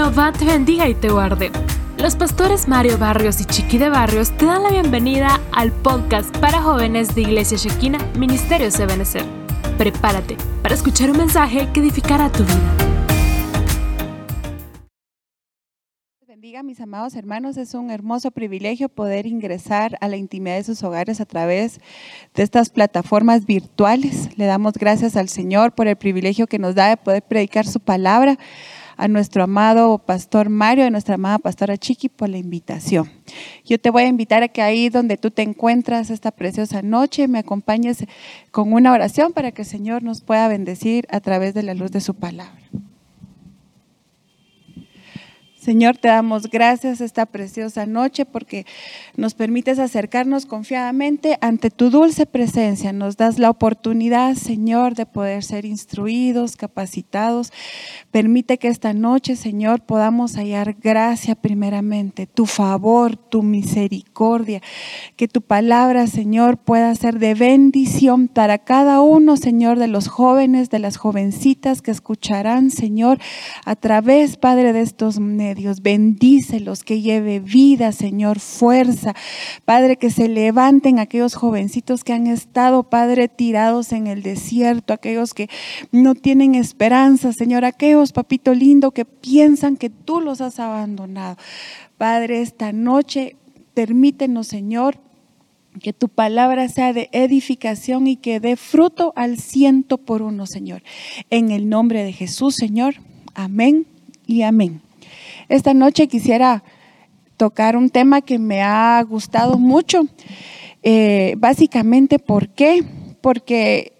Jehová te bendiga y te guarde. Los pastores Mario Barrios y Chiqui de Barrios te dan la bienvenida al podcast para jóvenes de Iglesia Shekina, Ministerio Ebenezer. Prepárate para escuchar un mensaje que edificará tu vida. bendiga, mis amados hermanos. Es un hermoso privilegio poder ingresar a la intimidad de sus hogares a través de estas plataformas virtuales. Le damos gracias al Señor por el privilegio que nos da de poder predicar su palabra a nuestro amado pastor Mario, a nuestra amada pastora Chiqui por la invitación. Yo te voy a invitar a que ahí donde tú te encuentras esta preciosa noche me acompañes con una oración para que el Señor nos pueda bendecir a través de la luz de su palabra. Señor, te damos gracias esta preciosa noche porque nos permites acercarnos confiadamente ante tu dulce presencia. Nos das la oportunidad, Señor, de poder ser instruidos, capacitados. Permite que esta noche, Señor, podamos hallar gracia primeramente, tu favor, tu misericordia. Que tu palabra, Señor, pueda ser de bendición para cada uno, Señor, de los jóvenes, de las jovencitas que escucharán, Señor, a través, Padre, de estos medios Dios. Bendícelos, que lleve vida, Señor, fuerza. Padre, que se levanten aquellos jovencitos que han estado, Padre, tirados en el desierto, aquellos que no tienen esperanza, Señor, aquellos, papito lindo, que piensan que tú los has abandonado. Padre, esta noche, permítenos, Señor, que tu palabra sea de edificación y que dé fruto al ciento por uno, Señor. En el nombre de Jesús, Señor. Amén y amén. Esta noche quisiera tocar un tema que me ha gustado mucho. Eh, básicamente, ¿por qué? Porque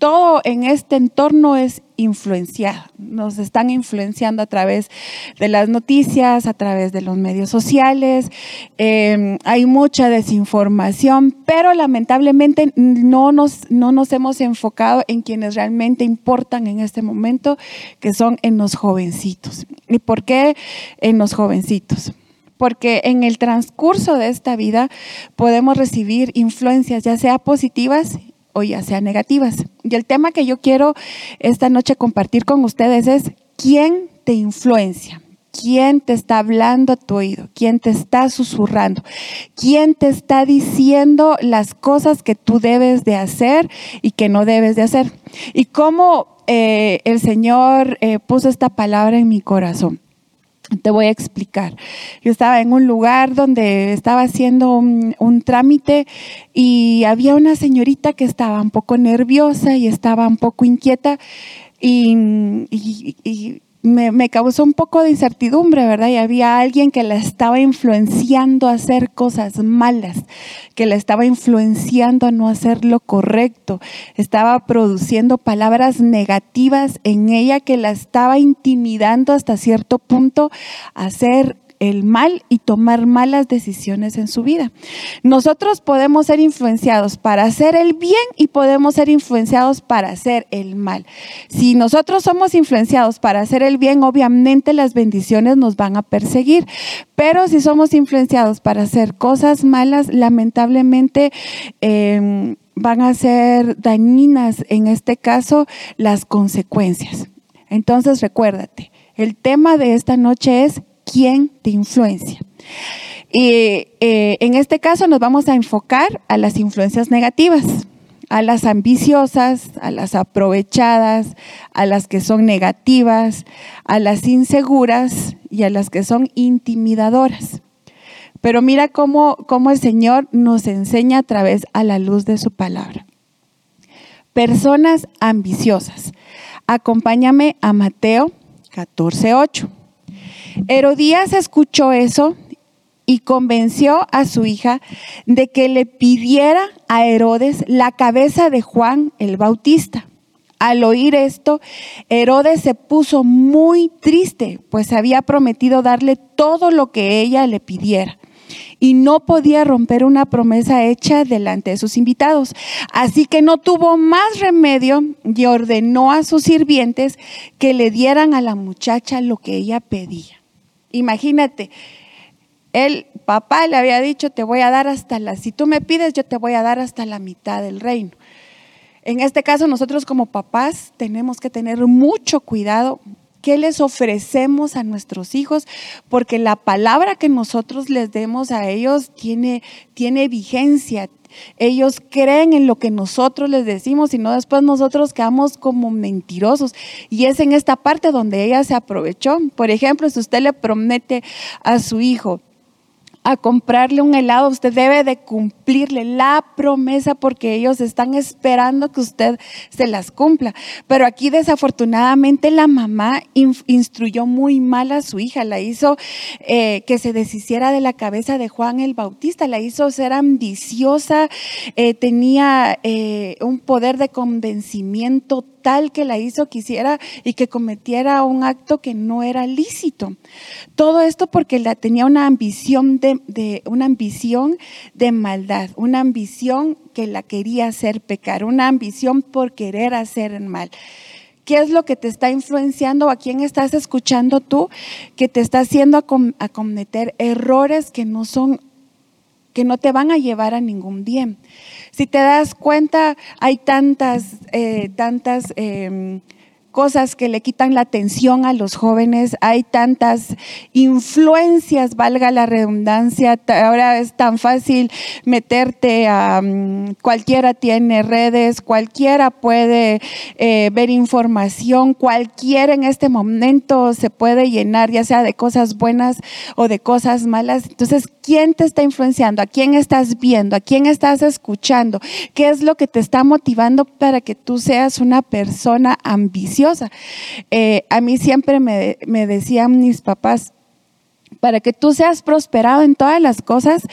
todo en este entorno es influenciado. Nos están influenciando a través de las noticias, a través de los medios sociales. Em, hay mucha desinformación, pero lamentablemente no nos, no nos hemos enfocado en quienes realmente importan en este momento, que son en los jovencitos. ¿Y por qué en los jovencitos? porque en el transcurso de esta vida podemos recibir influencias, ya sea positivas o ya sea negativas. Y el tema que yo quiero esta noche compartir con ustedes es quién te influencia. ¿Quién te está hablando a tu oído? ¿Quién te está susurrando? ¿Quién te está diciendo las cosas que tú debes de hacer y que no debes de hacer? Y cómo eh, el Señor eh, puso esta palabra en mi corazón. Te voy a explicar. Yo estaba en un lugar donde estaba haciendo un, trámite y había una señorita que estaba un poco nerviosa y estaba un poco inquieta y, me, causó un poco de incertidumbre, ¿verdad? Y había alguien que la estaba influenciando a hacer cosas malas, que la estaba influenciando a no hacer lo correcto, estaba produciendo palabras negativas en ella que la estaba intimidando hasta cierto punto a hacer el mal y tomar malas decisiones en su vida. Nosotros podemos ser influenciados para hacer el bien y podemos ser influenciados para hacer el mal. Si nosotros somos influenciados para hacer el bien, obviamente las bendiciones nos van a perseguir, pero si somos influenciados para hacer cosas malas, lamentablemente... Em, van a ser dañinas, en este caso, las consecuencias. Entonces, recuérdate, el tema de esta noche es quién te influencia. Y eh, en este caso nos vamos a enfocar a las influencias negativas, a las ambiciosas, a las aprovechadas, a las que son negativas, a las inseguras y a las que son intimidadoras. Pero mira cómo, cómo el Señor nos enseña a través a la luz de su palabra. Personas ambiciosas. Acompáñame a Mateo 14:8. Herodías escuchó eso y convenció a su hija de que le pidiera a Herodes la cabeza de Juan el Bautista. Al oír esto, Herodes se puso muy triste, pues había prometido darle todo lo que ella le pidiera y no podía romper una promesa hecha delante de sus invitados. Así que no tuvo más remedio y ordenó a sus sirvientes que le dieran a la muchacha lo que ella pedía. Imagínate, el papá le había dicho, te voy a dar hasta la, si tú me pides, yo te voy a dar hasta la mitad del reino. En este caso, nosotros como papás tenemos que tener mucho cuidado ¿Qué les ofrecemos a nuestros hijos? Porque la palabra que nosotros les demos a ellos tiene, tiene vigencia. Ellos creen en lo que nosotros les decimos y no después nosotros quedamos como mentirosos. Y es en esta parte donde ella se aprovechó. Por ejemplo, si usted le promete a su hijo, a comprarle un helado, usted debe de cumplirle la promesa porque ellos están esperando que usted se las cumpla. Pero aquí desafortunadamente la mamá instruyó muy mal a su hija, la hizo eh, que se deshiciera de la cabeza de Juan el Bautista, la hizo ser ambiciosa, eh, tenía eh, un poder de convencimiento tal que la hizo quisiera y que cometiera un acto que no era lícito. Todo esto porque la tenía una ambición de, una ambición de maldad, una ambición que la quería hacer pecar, una ambición por querer hacer el mal. ¿Qué es lo que te está influenciando? ¿A quién estás escuchando tú que te está haciendo a, cometer errores que no son, que no te van a llevar a ningún bien? Si te das cuenta, hay tantas, eh, tantas... Em, cosas que le quitan la atención a los jóvenes, hay tantas influencias, valga la redundancia, ahora es tan fácil meterte a, mm, cualquiera tiene redes, cualquiera puede eh, ver información, cualquiera en este momento se puede llenar, ya sea de cosas buenas o de cosas malas. Entonces, ¿quién te está influenciando? ¿A quién estás viendo? ¿A quién estás escuchando? ¿Qué es lo que te está motivando para que tú seas una persona ambiciosa? Eh, a mí siempre me, me decían mis papás, para que tú seas prosperado en todas las cosas,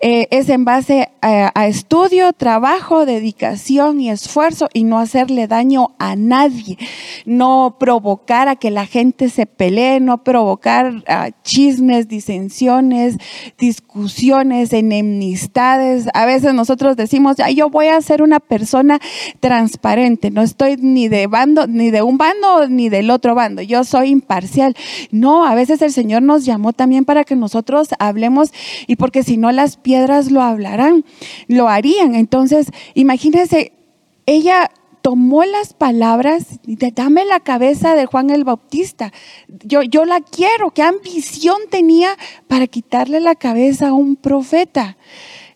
eh, es en base a, estudio, trabajo, dedicación y esfuerzo y no hacerle daño a nadie, no provocar a que la gente se pelee, no provocar ah, chismes, disensiones, discusiones, enemistades. A veces nosotros decimos, yo voy a ser una persona transparente, no estoy ni de bando, ni de un bando ni del otro bando, yo soy imparcial. No, a veces el Señor nos llamó también para que nosotros hablemos y porque si no las piedras lo hablarán, lo harían. Entonces, imagínense, ella tomó las palabras dame la cabeza de Juan el Bautista. Yo, yo la quiero. ¿Qué ambición tenía para quitarle la cabeza a un profeta?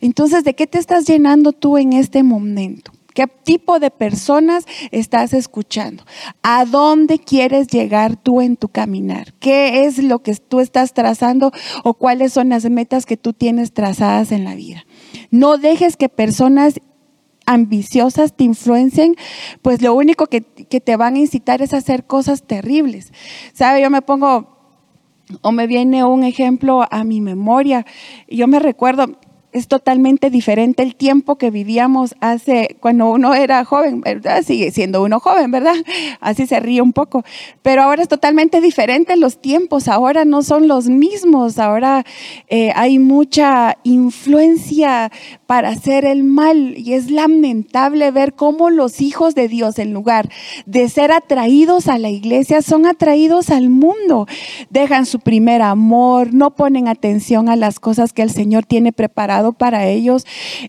Entonces, ¿de qué te estás llenando tú en este momento? ¿Qué tipo de personas estás escuchando? ¿A dónde quieres llegar tú en tu caminar? ¿Qué es lo que tú estás trazando o cuáles son las metas que tú tienes trazadas en la vida? No dejes que personas ambiciosas te influencien, pues lo único que, que te van a incitar es a hacer cosas terribles. ¿Sabe? Yo me pongo o me viene un ejemplo a mi memoria. Yo me recuerdo, es totalmente diferente el tiempo que vivíamos hace cuando uno era joven, ¿verdad? Sigue siendo uno joven, ¿verdad? Así se ríe un poco. Pero ahora es totalmente diferente los tiempos, ahora no son los mismos, ahora eh, hay mucha influencia para hacer el mal y es lamentable ver cómo los hijos de Dios, en lugar de ser atraídos a la iglesia, son atraídos al mundo. Dejan su primer amor, no ponen atención a las cosas que el Señor tiene preparado para ellos.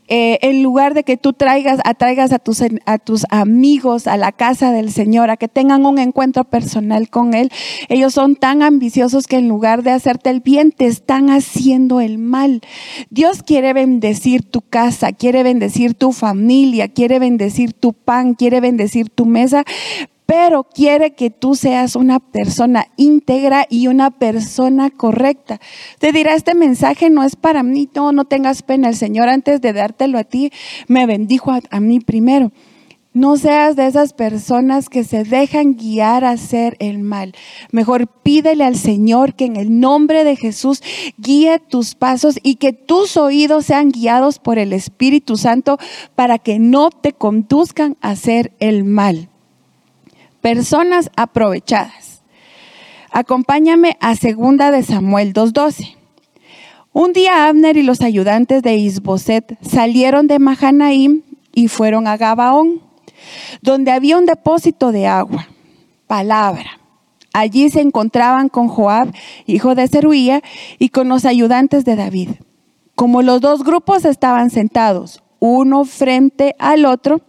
Eh, en lugar de que tú traigas, atraigas a tus, a tus amigos a la casa del Señor, a que tengan un encuentro personal con Él, ellos son tan ambiciosos que en lugar de hacerte el bien, te están haciendo el mal. Dios quiere bendecir tu casa, quiere bendecir tu familia, quiere bendecir tu pan, quiere bendecir tu mesa, pero quiere que tú seas una persona íntegra y una persona correcta. Te dirá, este mensaje no es para mí, no, no tengas pena. El Señor antes de dártelo a ti, me bendijo a, mí primero. No seas de esas personas que se dejan guiar a hacer el mal. Mejor pídele al Señor que en el nombre de Jesús guíe tus pasos y que tus oídos sean guiados por el Espíritu Santo para que no te conduzcan a hacer el mal personas aprovechadas. Acompáñame a segunda de Samuel 2:12. Un día Abner y los ayudantes de Isboset salieron de Mahanaim y fueron a Gabaón, donde había un depósito de agua. Palabra. Allí se encontraban con Joab, hijo de Zeruía, y con los ayudantes de David. Como los dos grupos estaban sentados, uno frente al otro,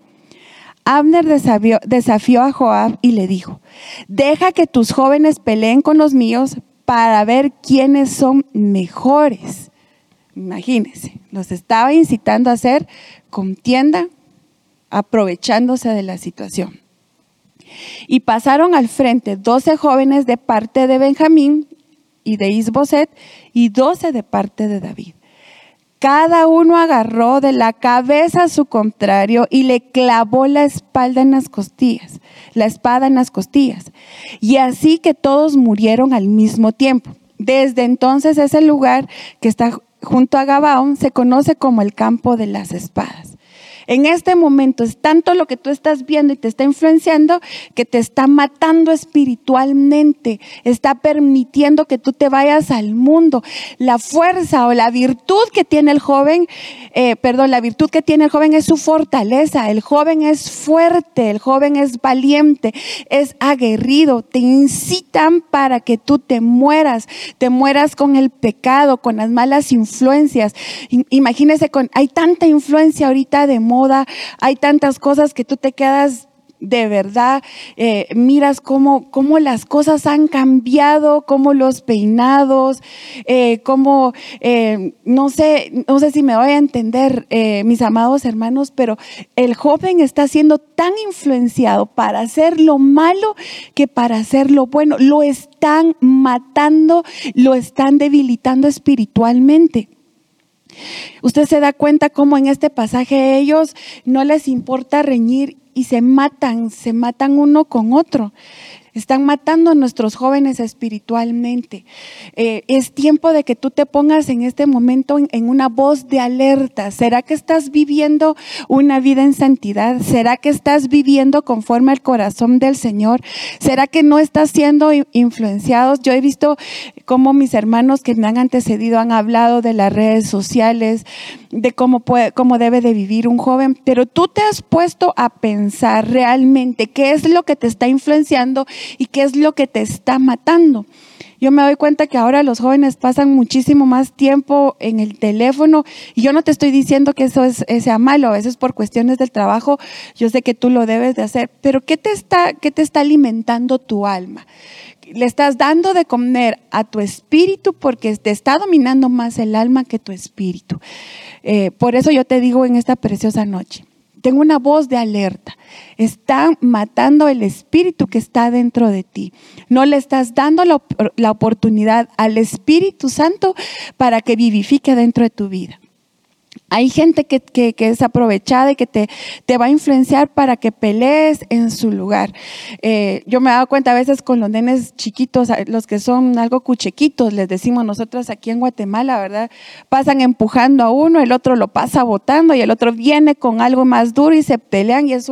Abner desafió, a Joab y le dijo, deja que tus jóvenes peleen con los míos para ver quiénes son mejores. Imagínense, los estaba incitando a hacer contienda aprovechándose de la situación. Y pasaron al frente doce jóvenes de parte de Benjamín y de Isboset y doce de parte de David. Cada uno agarró de la cabeza a su contrario y le clavó la espalda en las costillas, la espada en las costillas. Y así que todos murieron al mismo tiempo. Desde entonces ese lugar que está junto a Gabaón se conoce como el campo de las espadas en este momento es tanto lo que tú estás viendo y te está influenciando que te está matando espiritualmente, está permitiendo que tú te vayas al mundo. La fuerza o la virtud que tiene el joven, eh, perdón, la virtud que tiene el joven es su fortaleza. El joven es fuerte, el joven es valiente, es aguerrido. Te incitan para que tú te mueras, te mueras con el pecado, con las malas influencias. Imagínese, con, hay tanta influencia ahorita de hay tantas cosas que tú te quedas de verdad, eh, miras cómo, cómo, las cosas han cambiado, cómo los peinados, eh, cómo, eh, no sé, no sé si me voy a entender, mis amados hermanos, pero el joven está siendo tan influenciado para hacer lo malo que para hacer lo bueno. Lo están matando, lo están debilitando espiritualmente. Usted se da cuenta cómo en este pasaje ellos no les importa reñir y se matan, se matan uno con otro. Están matando a nuestros jóvenes espiritualmente. Eh, es tiempo de que tú te pongas en este momento en, una voz de alerta. ¿Será que estás viviendo una vida en santidad? ¿Será que estás viviendo conforme al corazón del Señor? ¿Será que no estás siendo influenciados? Yo he visto cómo mis hermanos que me han antecedido han hablado de las redes sociales, de cómo, puede, cómo debe de vivir un joven, pero tú te has puesto a pensar realmente qué es lo que te está influenciando y qué es lo que te está matando. Yo me doy cuenta que ahora los jóvenes pasan muchísimo más tiempo en el teléfono y yo no te estoy diciendo que eso es, sea malo, a veces por cuestiones del trabajo yo sé que tú lo debes de hacer, pero ¿qué te está, qué te está alimentando tu alma? le estás dando de comer a tu espíritu porque te está dominando más el alma que tu espíritu. Eh, por eso yo te digo en esta preciosa noche, tengo una voz de alerta. Están matando el espíritu que está dentro de ti. No le estás dando la, la oportunidad al Espíritu Santo para que vivifique dentro de tu vida. Hay gente que, es aprovechada y que te, va a influenciar para que pelees en su lugar. Eh, yo me he dado cuenta a veces con los nenes chiquitos, los que son algo cuchequitos, les decimos nosotros aquí en Guatemala, ¿verdad? Pasan empujando a uno, el otro lo pasa botando y el otro viene con algo más duro y se pelean y es,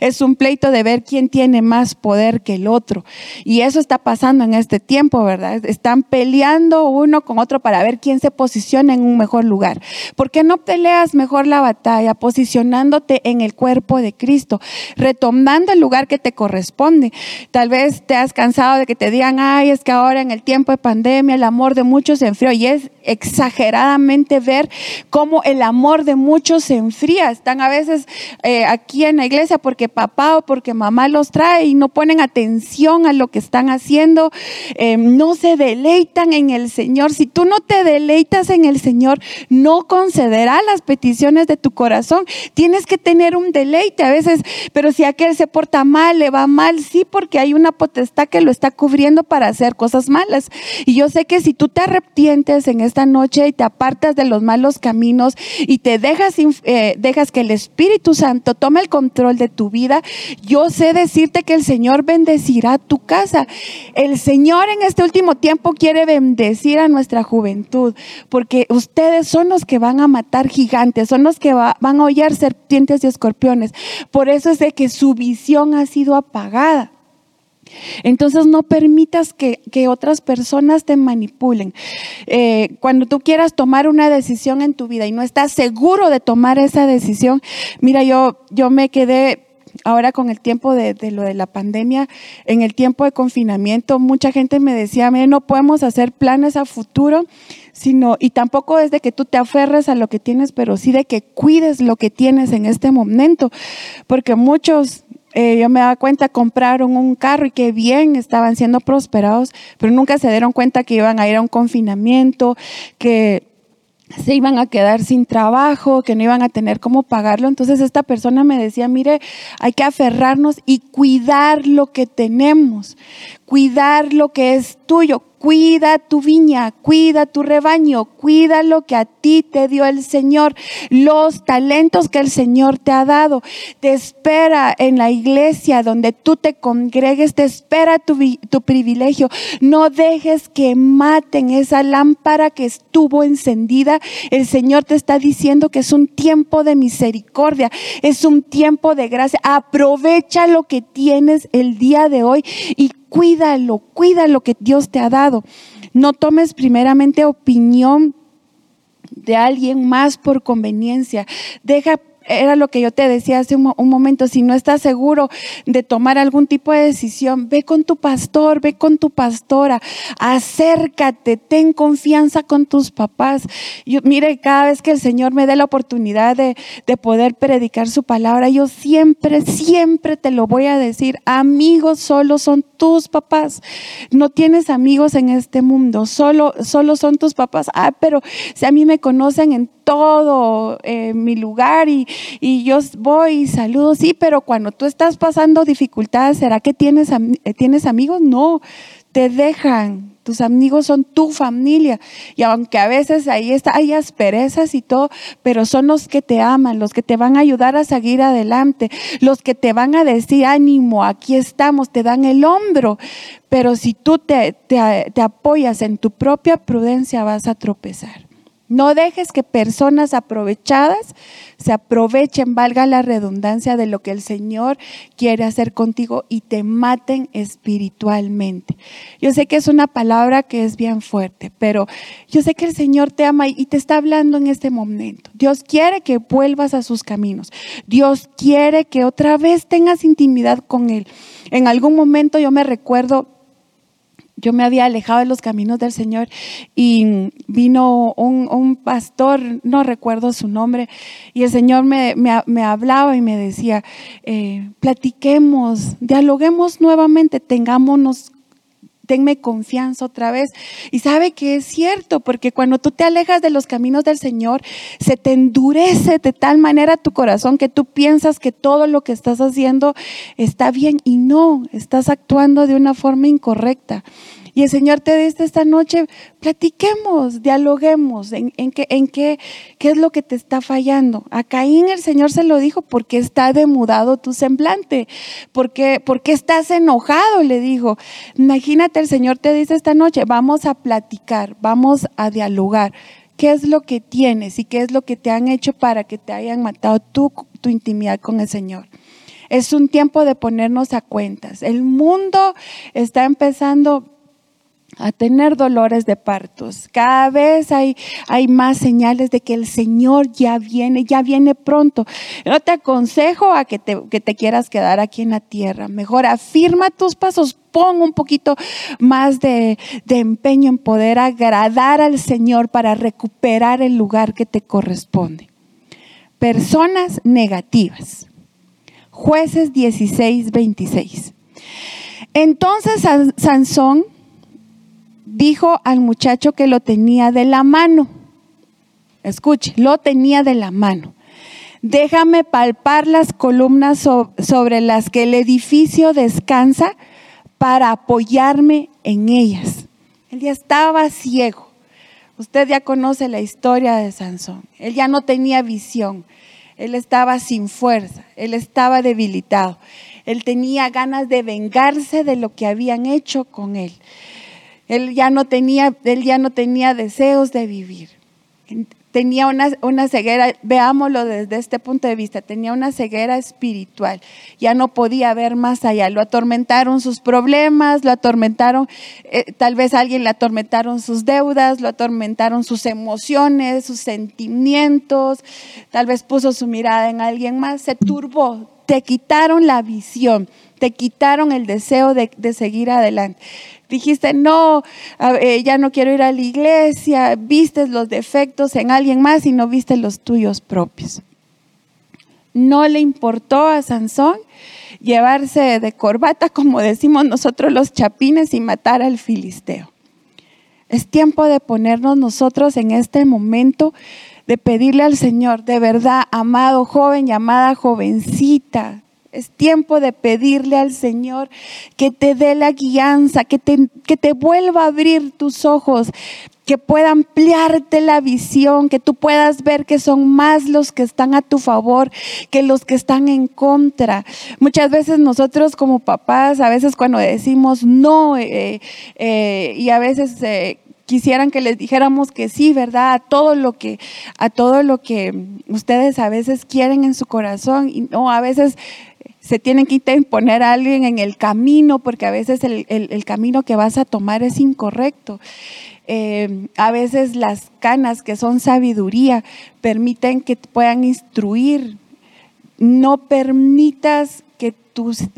es un pleito de ver quién tiene más poder que el otro. Y eso está pasando en este tiempo, ¿verdad? Están peleando uno con otro para ver quién se posiciona en un mejor lugar. ¿Por qué no peleas mejor la batalla posicionándote en el cuerpo de Cristo, retomando el lugar que te corresponde. Tal vez te has cansado de que te digan, ay, es que ahora en el tiempo de pandemia el amor de muchos se enfrió y es exageradamente ver cómo el amor de muchos se enfría. Están a veces eh, aquí en la iglesia porque papá o porque mamá los trae y no ponen atención a lo que están haciendo, eh, no se deleitan en el Señor. Si tú no te deleitas en el Señor, no concederá las peticiones de tu corazón. Tienes que tener un deleite a veces, pero si aquel se porta mal, le va mal, sí, porque hay una potestad que lo está cubriendo para hacer cosas malas. Y yo sé que si tú te arrepientes en esta noche y te apartas de los malos caminos y te dejas, eh, dejas que el Espíritu Santo tome el control de tu vida, yo sé decirte que el Señor bendecirá tu casa. El Señor en este último tiempo quiere bendecir a nuestra juventud, porque ustedes son los que van a matar gigantes, son los que van a hollar serpientes y escorpiones. Por eso es de que su visión ha sido apagada. Entonces no permitas que, otras personas te manipulen. Eh, cuando tú quieras tomar una decisión en tu vida y no estás seguro de tomar esa decisión, mira, yo, yo me quedé ahora con el tiempo de, lo de la pandemia, en el tiempo de confinamiento, mucha gente me decía, mire, no podemos hacer planes a futuro, sino, y tampoco es de que tú te aferres a lo que tienes, pero sí de que cuides lo que tienes en este momento, porque muchos eh, yo me daba cuenta, compraron un carro y que bien estaban siendo prosperados, pero nunca se dieron cuenta que iban a ir a un confinamiento, que se iban a quedar sin trabajo, que no iban a tener cómo pagarlo. Entonces esta persona me decía, mire, hay que aferrarnos y cuidar lo que tenemos, cuidar lo que es tuyo, Cuida tu viña, cuida tu rebaño, cuida lo que a ti te dio el Señor, los talentos que el Señor te ha dado. Te espera en la iglesia donde tú te congregues, te espera tu, privilegio. No dejes que maten esa lámpara que estuvo encendida. El Señor te está diciendo que es un tiempo de misericordia, es un tiempo de gracia. Aprovecha lo que tienes el día de hoy y cuídalo, cuida lo que Dios te ha dado. No tomes primeramente opinión de alguien más por conveniencia. Deja era lo que yo te decía hace un, momento, si no estás seguro de tomar algún tipo de decisión, ve con tu pastor, ve con tu pastora, acércate, ten confianza con tus papás. Yo, mire, cada vez que el Señor me dé la oportunidad de, de poder predicar su palabra, yo siempre, siempre te lo voy a decir, amigos solo son tus papás. No tienes amigos en este mundo, solo, solo son tus papás. Ah, pero si a mí me conocen en todo eh, mi lugar y, y, yo voy y saludo, sí, pero cuando tú estás pasando dificultades, ¿será que tienes, eh, tienes amigos? No, te dejan. Tus amigos son tu familia. Y aunque a veces ahí está, hay asperezas y todo, pero son los que te aman, los que te van a ayudar a seguir adelante, los que te van a decir, ánimo, aquí estamos, te dan el hombro. Pero si tú te, te, te apoyas en tu propia prudencia, vas a tropezar. No dejes que personas aprovechadas se aprovechen, valga la redundancia, de lo que el Señor quiere hacer contigo y te maten espiritualmente. Yo sé que es una palabra que es bien fuerte, pero yo sé que el Señor te ama y te está hablando en este momento. Dios quiere que vuelvas a sus caminos. Dios quiere que otra vez tengas intimidad con Él. En algún momento yo me recuerdo yo me había alejado de los caminos del Señor y vino un, pastor, no recuerdo su nombre, y el Señor me, hablaba y me decía, eh, platiquemos, dialoguemos nuevamente, tengámonos tenme confianza otra vez. Y sabe que es cierto, porque cuando tú te alejas de los caminos del Señor, se te endurece de tal manera tu corazón que tú piensas que todo lo que estás haciendo está bien y no, estás actuando de una forma incorrecta. Y el Señor te dice esta noche, platiquemos, dialoguemos en, qué, es lo que te está fallando. A Caín el Señor se lo dijo porque está demudado tu semblante, porque, porque estás enojado, le dijo. Imagínate, el Señor te dice esta noche, vamos a platicar, vamos a dialogar. ¿Qué es lo que tienes y qué es lo que te han hecho para que te hayan matado tu intimidad con el Señor? Es un tiempo de ponernos a cuentas. El mundo está empezando a tener dolores de partos. Cada vez hay, hay más señales de que el Señor ya viene, ya viene pronto. No te aconsejo a que te, que te quieras quedar aquí en la tierra. Mejor afirma tus pasos, pon un poquito más de, de empeño en poder agradar al Señor para recuperar el lugar que te corresponde. Personas negativas. Jueces 16, 26. Entonces Sansón dijo al muchacho que lo tenía de la mano. Escuche, lo tenía de la mano. Déjame palpar las columnas sobre las que el edificio descansa para apoyarme en ellas. Él ya estaba ciego. Usted ya conoce la historia de Sansón. Él ya no tenía visión. Él estaba sin fuerza. Él estaba debilitado. Él tenía ganas de vengarse de lo que habían hecho con él. Él ya no tenía, él ya no tenía deseos de vivir. Tenía una, una, ceguera, veámoslo desde este punto de vista, tenía una ceguera espiritual. Ya no podía ver más allá. Lo atormentaron sus problemas, lo atormentaron, eh, tal vez alguien le atormentaron sus deudas, lo atormentaron sus emociones, sus sentimientos, tal vez puso su mirada en alguien más, se turbó, te quitaron la visión, te quitaron el deseo de, seguir adelante. Dijiste, no, eh, ya no quiero ir a la iglesia, viste los defectos en alguien más y no viste los tuyos propios. No le importó a Sansón llevarse de corbata, como decimos nosotros los chapines, y matar al filisteo. Es tiempo de ponernos nosotros en este momento, de pedirle al Señor, de verdad, amado joven y amada jovencita, es tiempo de pedirle al Señor que te dé la guianza, que te, que te vuelva a abrir tus ojos, que pueda ampliarte la visión, que tú puedas ver que son más los que están a tu favor que los que están en contra. Muchas veces nosotros como papás, a veces cuando decimos no, eh, eh, y a veces... Eh, quisieran que les dijéramos que sí, ¿verdad? A todo lo que, a todo lo que ustedes a veces quieren en su corazón y no, a veces se tienen que imponer a alguien en el camino porque a veces el, camino que vas a tomar es incorrecto. Eh, a veces las canas que son sabiduría permiten que te puedan instruir. No permitas que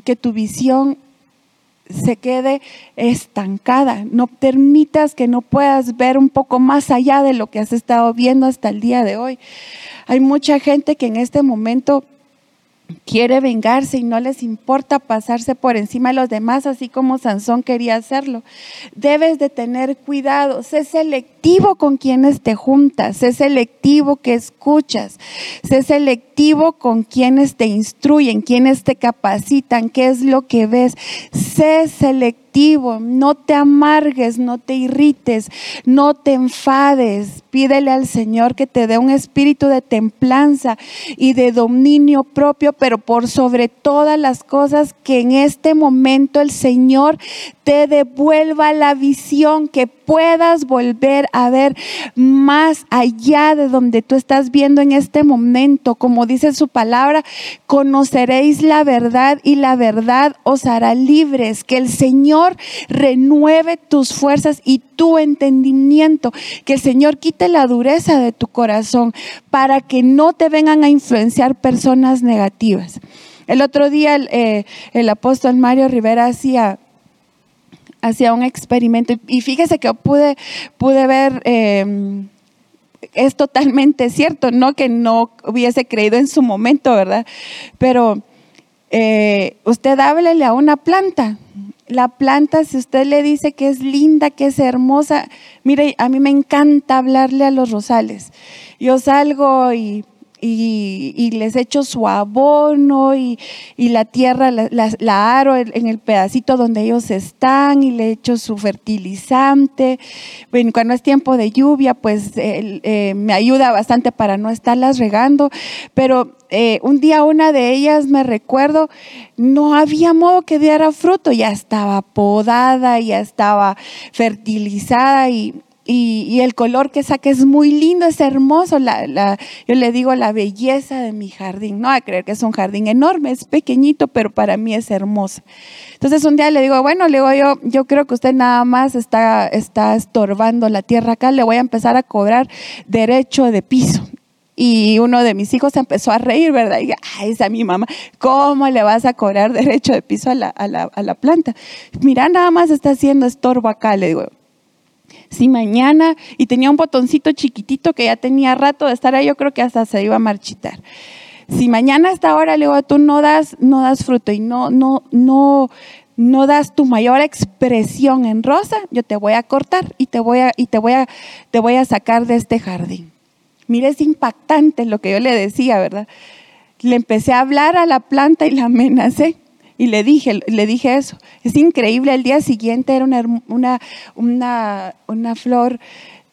que tu visión se quede estancada. No permitas que no puedas ver un poco más allá de lo que has estado viendo hasta el día de hoy. Hay mucha gente que en este momento quiere vengarse y no les importa pasarse por encima de los demás, así como Sansón quería hacerlo. Debes de tener cuidado, sé selectivo con quienes te juntas, sé selectivo que escuchas, sé selectivo con quienes te instruyen, quienes te capacitan, qué es lo que ves, sé selectivo no te amargues, no te irrites, no te enfades. Pídele al Señor que te dé un espíritu de templanza y de dominio propio, pero por sobre todas las cosas que en este momento el Señor te devuelva la visión, que puedas volver a ver más allá de donde tú estás viendo en este momento. Como dice su palabra, conoceréis la verdad y la verdad os hará libres. Que el Señor renueve tus fuerzas y tu entendimiento. Que el Señor quite la dureza de tu corazón para que no te vengan a influenciar personas negativas. El otro día el, eh, apóstol Mario Rivera hacía hacía un experimento y fíjese que pude, pude ver, em, es totalmente cierto, no que no hubiese creído en su momento, ¿verdad? Pero eh, usted háblele a una planta. La planta, si usted le dice que es linda, que es hermosa, mire, a mí me encanta hablarle a los rosales. Yo salgo y y, les echo su abono y, la tierra la, aro en el pedacito donde ellos están y le echo su fertilizante. Bueno, cuando es tiempo de lluvia, pues eh, me ayuda bastante para no estarlas regando, pero eh, un día una de ellas, me recuerdo, no había modo que diera fruto, ya estaba podada, ya estaba fertilizada y y, el color que saca es muy lindo, es hermoso. La, yo le digo la belleza de mi jardín. No a creer que es un jardín enorme, es pequeñito, pero para mí es hermoso. Entonces un día le digo, bueno, le digo yo, yo creo que usted nada más está, está estorbando la tierra acá, le voy a empezar a cobrar derecho de piso. Y uno de mis hijos empezó a reír, ¿verdad? Y ay, esa mi mamá, ¿cómo le vas a cobrar derecho de piso a la, a la, a la planta? Mira, nada más está haciendo estorbo acá, le digo si mañana, y tenía un botoncito chiquitito que ya tenía rato de estar ahí, yo creo que hasta se iba a marchitar. Si mañana a esta hora le digo, tú no das, no das fruto y no, no, no, no das tu mayor expresión en rosa, yo te voy a cortar y te voy a, y te voy a, te voy a sacar de este jardín. Mire, es impactante lo que yo le decía, ¿verdad? Le empecé a hablar a la planta y la amenacé. Y le dije, le dije eso. Es increíble, el día siguiente era una, una, una, una flor,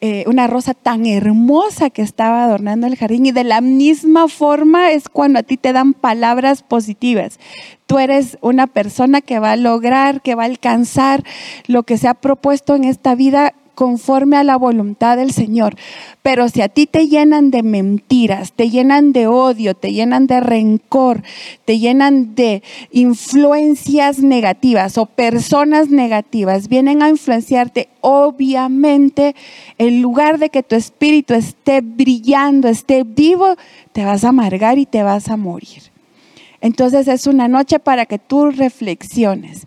eh, una rosa tan hermosa que estaba adornando el jardín. Y de la misma forma es cuando a ti te dan palabras positivas. Tú eres una persona que va a lograr, que va a alcanzar lo que se ha propuesto en esta vida conforme a la voluntad del Señor. Pero si a ti te llenan de mentiras, te llenan de odio, te llenan de rencor, te llenan de influencias negativas o personas negativas, vienen a influenciarte, obviamente, en lugar de que tu espíritu esté brillando, esté vivo, te vas a amargar y te vas a morir. Entonces es una noche para que tú reflexiones.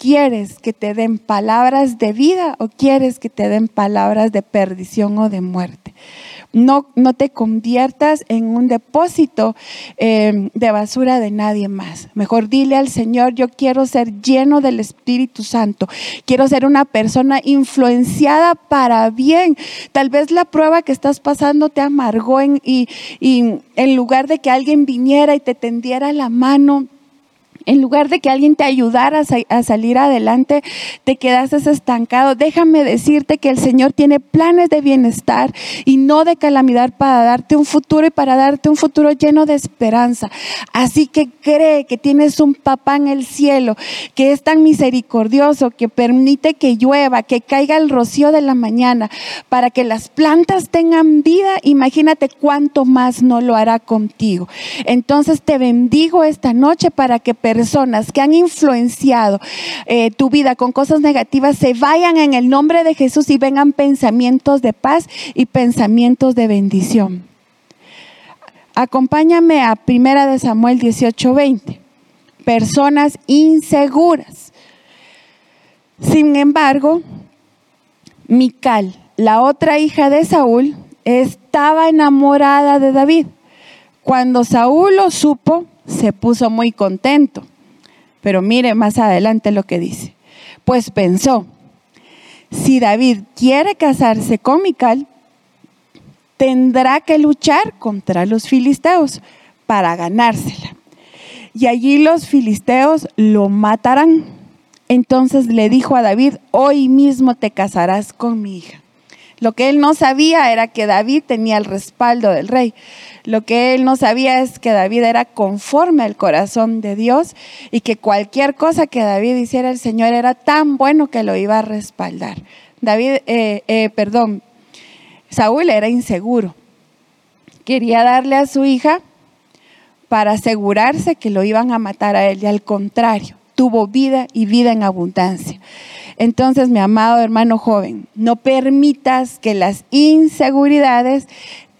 ¿Quieres que te den palabras de vida o quieres que te den palabras de perdición o de muerte? No, no te conviertas en un depósito eh, de basura de nadie más. Mejor dile al Señor, yo quiero ser lleno del Espíritu Santo. Quiero ser una persona influenciada para bien. Tal vez la prueba que estás pasando te amargó y en lugar de que alguien viniera y te tendiera la mano, en lugar de que alguien te ayudara a, salir adelante, te quedaste estancado. Déjame decirte que el Señor tiene planes de bienestar y no de calamidad para darte un futuro y para darte un futuro lleno de esperanza. Así que cree que tienes un papá en el cielo que es tan misericordioso, que permite que llueva, que caiga el rocío de la mañana para que las plantas tengan vida. Imagínate cuánto más no lo hará contigo. Entonces te bendigo esta noche para que personas que han influenciado eh, tu vida con cosas negativas se vayan en el nombre de Jesús y vengan pensamientos de paz y pensamientos de bendición. Acompáñame a Primera de Samuel 18:20. Personas inseguras. Sin embargo, Mical, la otra hija de Saúl, estaba enamorada de David. Cuando Saúl lo supo, se puso muy contento. Pero mire más adelante lo que dice. Pues pensó, si David quiere casarse con Mical, tendrá que luchar contra los filisteos para ganársela. Y allí los filisteos lo matarán. Entonces le dijo a David, hoy mismo te casarás con mi hija. Lo que él no sabía era que David tenía el respaldo del rey. Lo que él no sabía es que David era conforme al corazón de Dios y que cualquier cosa que David hiciera el Señor era tan bueno que lo iba a respaldar. David, eh, eh, perdón, Saúl era inseguro. Quería darle a su hija para asegurarse que lo iban a matar a él y al contrario, tuvo vida y vida en abundancia. Entonces, mi amado hermano joven, no permitas que las inseguridades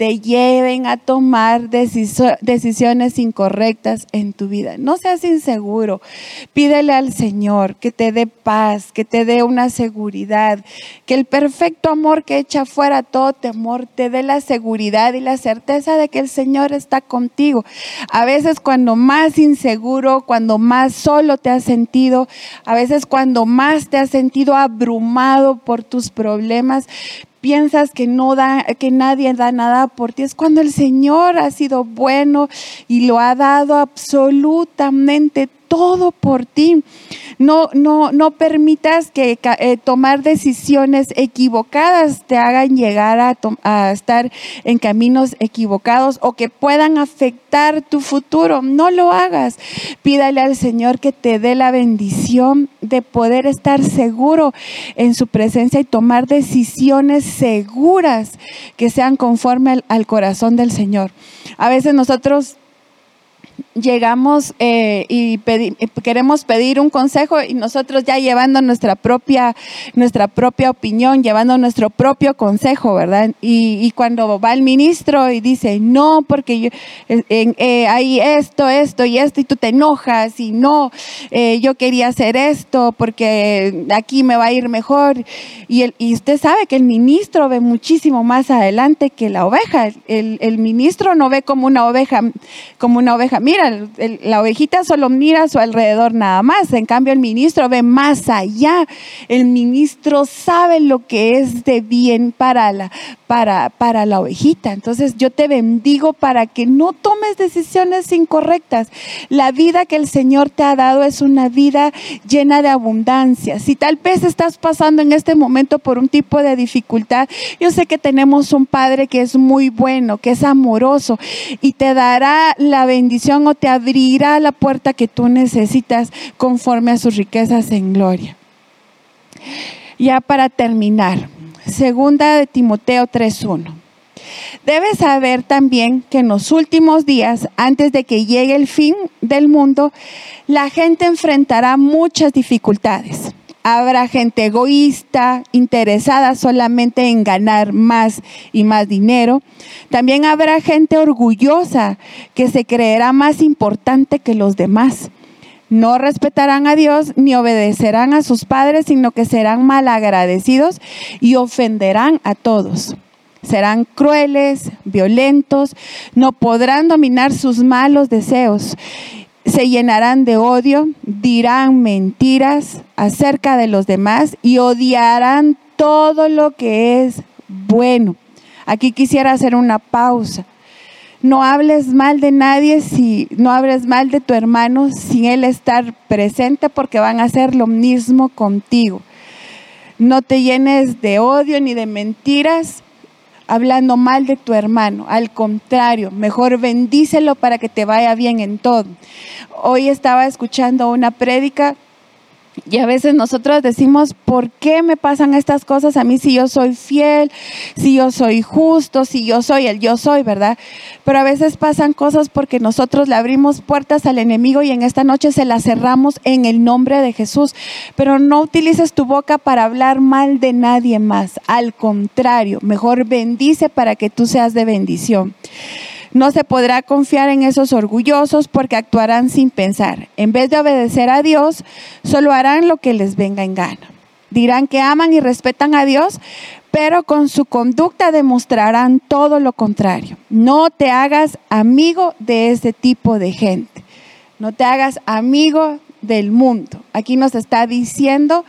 te lleven a tomar decisiones incorrectas en tu vida. No seas inseguro. Pídele al Señor que te dé paz, que te dé una seguridad, que el perfecto amor que echa fuera todo temor te dé la seguridad y la certeza de que el Señor está contigo. A veces cuando más inseguro, cuando más solo te has sentido, a veces cuando más te has sentido abrumado por tus problemas, piensas que no da, que nadie da nada por ti, es cuando el Señor ha sido bueno y lo ha dado absolutamente todo por ti. No, no, no permitas que eh, tomar decisiones equivocadas te hagan llegar a, estar en caminos equivocados o que puedan afectar tu futuro. No lo hagas. Pídale al Señor que te dé la bendición de poder estar seguro en su presencia y tomar decisiones seguras que sean conforme al corazón del Señor. A veces nosotros llegamos eh, y queremos pedir un consejo y nosotros ya llevando nuestra propia, nuestra propia opinión, llevando nuestro propio consejo, ¿verdad? Y, cuando va el ministro y dice, no, porque yo, eh, hay esto, esto y esto, y tú te enojas y no, eh, yo quería hacer esto porque aquí me va a ir mejor. Y, el, y usted sabe que el ministro ve muchísimo más adelante que la oveja. El, el ministro no ve como una oveja, como una oveja mira, la ovejita solo mira a su alrededor nada más. En cambio, el ministro ve más allá. El ministro sabe lo que es de bien para la, para, para la ovejita. Entonces, yo te bendigo para que no tomes decisiones incorrectas. La vida que el Señor te ha dado es una vida llena de abundancia. Si tal vez estás pasando en este momento por un tipo de dificultad, yo sé que tenemos un Padre que es muy bueno, que es amoroso y te dará la bendición te abrirá la puerta que tú necesitas conforme a sus riquezas en gloria. Ya para terminar, segunda de Timoteo 3.1. Debes saber también que en los últimos días, antes de que llegue el fin del mundo, la gente enfrentará muchas dificultades. Habrá gente egoísta, interesada solamente en ganar más y más dinero. También habrá gente orgullosa que se creerá más importante que los demás. No respetarán a Dios ni obedecerán a sus padres, sino que serán malagradecidos y ofenderán a todos. Serán crueles, violentos, no podrán dominar sus malos deseos se llenarán de odio, dirán mentiras acerca de los demás y odiarán todo lo que es bueno. Aquí quisiera hacer una pausa. No hables mal de nadie si no hables mal de tu hermano sin él estar presente porque van a hacer lo mismo contigo. No te llenes de odio ni de mentiras hablando mal de tu hermano. Al contrario, mejor bendícelo para que te vaya bien en todo. Hoy estaba escuchando una prédica y a veces nosotros decimos, ¿por qué me pasan estas cosas a mí si yo soy fiel, si yo soy justo, si yo soy el yo soy, verdad? Pero a veces pasan cosas porque nosotros le abrimos puertas al enemigo y en esta noche se las cerramos en el nombre de Jesús. Pero no utilices tu boca para hablar mal de nadie más. Al contrario, mejor bendice para que tú seas de bendición. No se podrá confiar en esos orgullosos porque actuarán sin pensar. En vez de obedecer a Dios, solo harán lo que les venga en gana. Dirán que aman y respetan a Dios, pero con su conducta demostrarán todo lo contrario. No te hagas amigo de ese tipo de gente. No te hagas amigo del mundo. Aquí nos está diciendo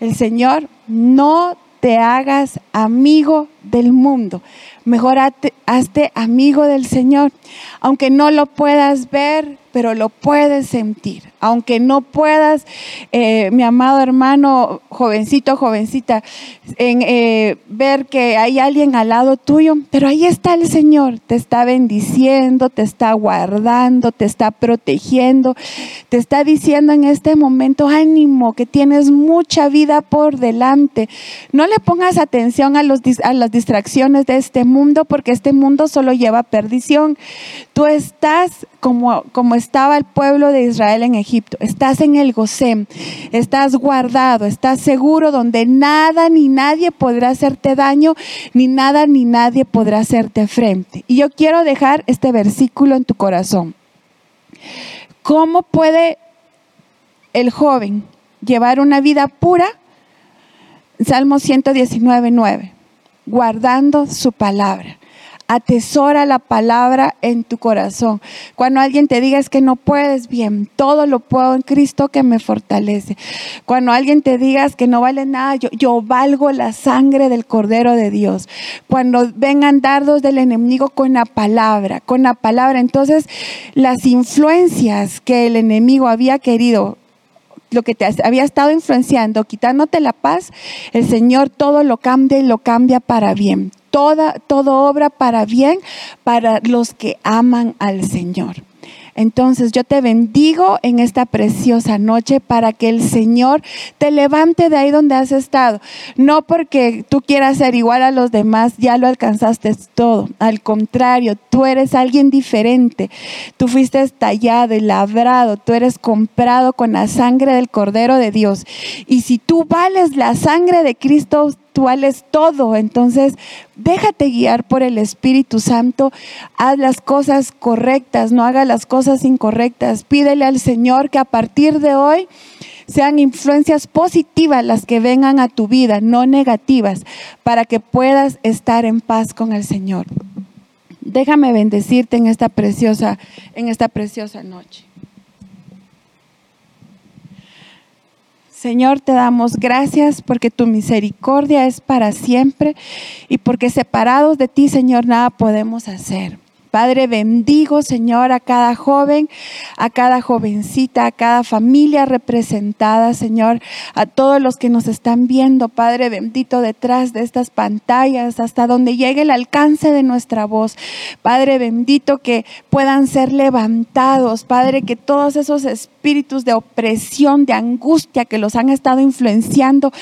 el Señor, no te hagas amigo del mundo mejor hazte, amigo del Señor. Aunque no lo puedas ver, pero lo puedes sentir. Aunque no puedas, eh, mi amado hermano, jovencito, jovencita, en, eh, ver que hay alguien al lado tuyo, pero ahí está el Señor, te está bendiciendo, te está guardando, te está protegiendo, te está diciendo en este momento, ánimo, que tienes mucha vida por delante. No le pongas atención a, los, a las distracciones de este mundo, porque este mundo solo lleva perdición. Tú estás como, como estaba el pueblo de Israel en Egipto. Estás en el Gosén, estás guardado, estás seguro donde nada ni nadie podrá hacerte daño, ni nada ni nadie podrá hacerte frente. Y yo quiero dejar este versículo en tu corazón. ¿Cómo puede el joven llevar una vida pura? Salmo 119, 9. Guardando su palabra. Atesora la palabra en tu corazón. Cuando alguien te diga es que no puedes, bien, todo lo puedo en Cristo que me fortalece. Cuando alguien te diga que no vale nada, yo, yo valgo la sangre del Cordero de Dios. Cuando vengan dardos del enemigo con la palabra, con la palabra, entonces las influencias que el enemigo había querido lo que te había estado influenciando, quitándote la paz, el Señor todo lo cambia y lo cambia para bien toda, todo obra para bien para los que aman al Señor. Entonces yo te bendigo en esta preciosa noche para que el Señor te levante de ahí donde has estado. No porque tú quieras ser igual a los demás, ya lo alcanzaste todo. Al contrario, tú eres alguien diferente. Tú fuiste tallado y labrado. Tú eres comprado con la sangre del Cordero de Dios. Y si tú vales la sangre de Cristo, es todo. Entonces, déjate guiar por el Espíritu Santo. Haz las cosas correctas, no hagas las cosas incorrectas. Pídele al Señor que a partir de hoy sean influencias positivas las que vengan a tu vida, no negativas, para que puedas estar en paz con el Señor. Déjame bendecirte en esta preciosa, en esta preciosa noche. Señor, te damos gracias porque tu misericordia es para siempre y porque separados de ti, Señor, nada podemos hacer. Padre, bendigo, Señor, a cada joven, a cada jovencita, a cada familia representada, Señor, a todos los que nos están viendo, Padre bendito, detrás de estas pantallas, hasta donde llegue el alcance de nuestra voz. Padre bendito, que puedan ser levantados, Padre, que todos esos espíritus de opresión, de angustia que los han estado influenciando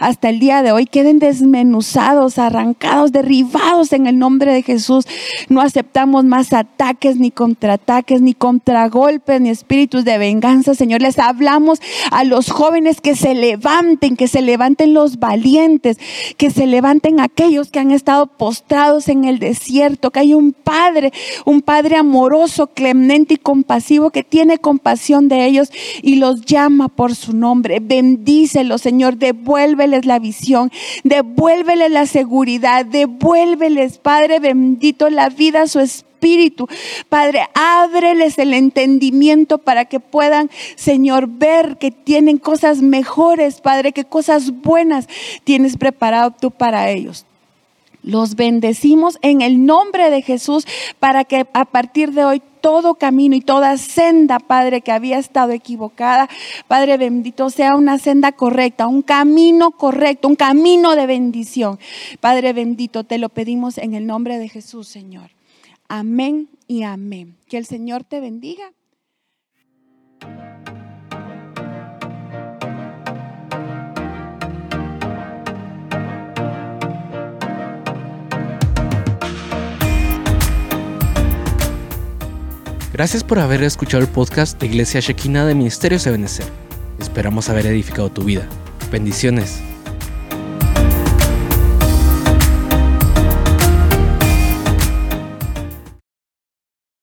hasta el día de hoy queden desmenuzados, arrancados, derribados en el nombre de Jesús. No aceptamos más ataques, ni contraataques, ni contragolpes, ni espíritus de venganza, Señor. Les hablamos a los jóvenes que se levanten, que se levanten los valientes, que se levanten aquellos que han estado postrados en el desierto, que hay un Padre, un Padre amoroso, clemente y compasivo que tiene compasión de ellos y los llama por su nombre. Bendícelos, Señor, devuélveles la visión, devuélveles la seguridad, devuélveles, Padre bendito, la vida, su espíritu. Padre, ábreles el entendimiento para que puedan, Señor, ver que tienen cosas mejores, Padre, que cosas buenas tienes preparado tú para ellos. Los bendecimos en el nombre de Jesús para que a partir de hoy todo camino y toda senda, Padre, que había estado equivocada, Padre bendito, sea una senda correcta, un camino correcto, un camino de bendición. Padre bendito, te lo pedimos en el nombre de Jesús, Señor. Amén y amén. Que el Señor te bendiga. Gracias por haber escuchado el podcast de Iglesia Shekina de Ministerios Ebenezer. Esperamos haber edificado tu vida. Bendiciones.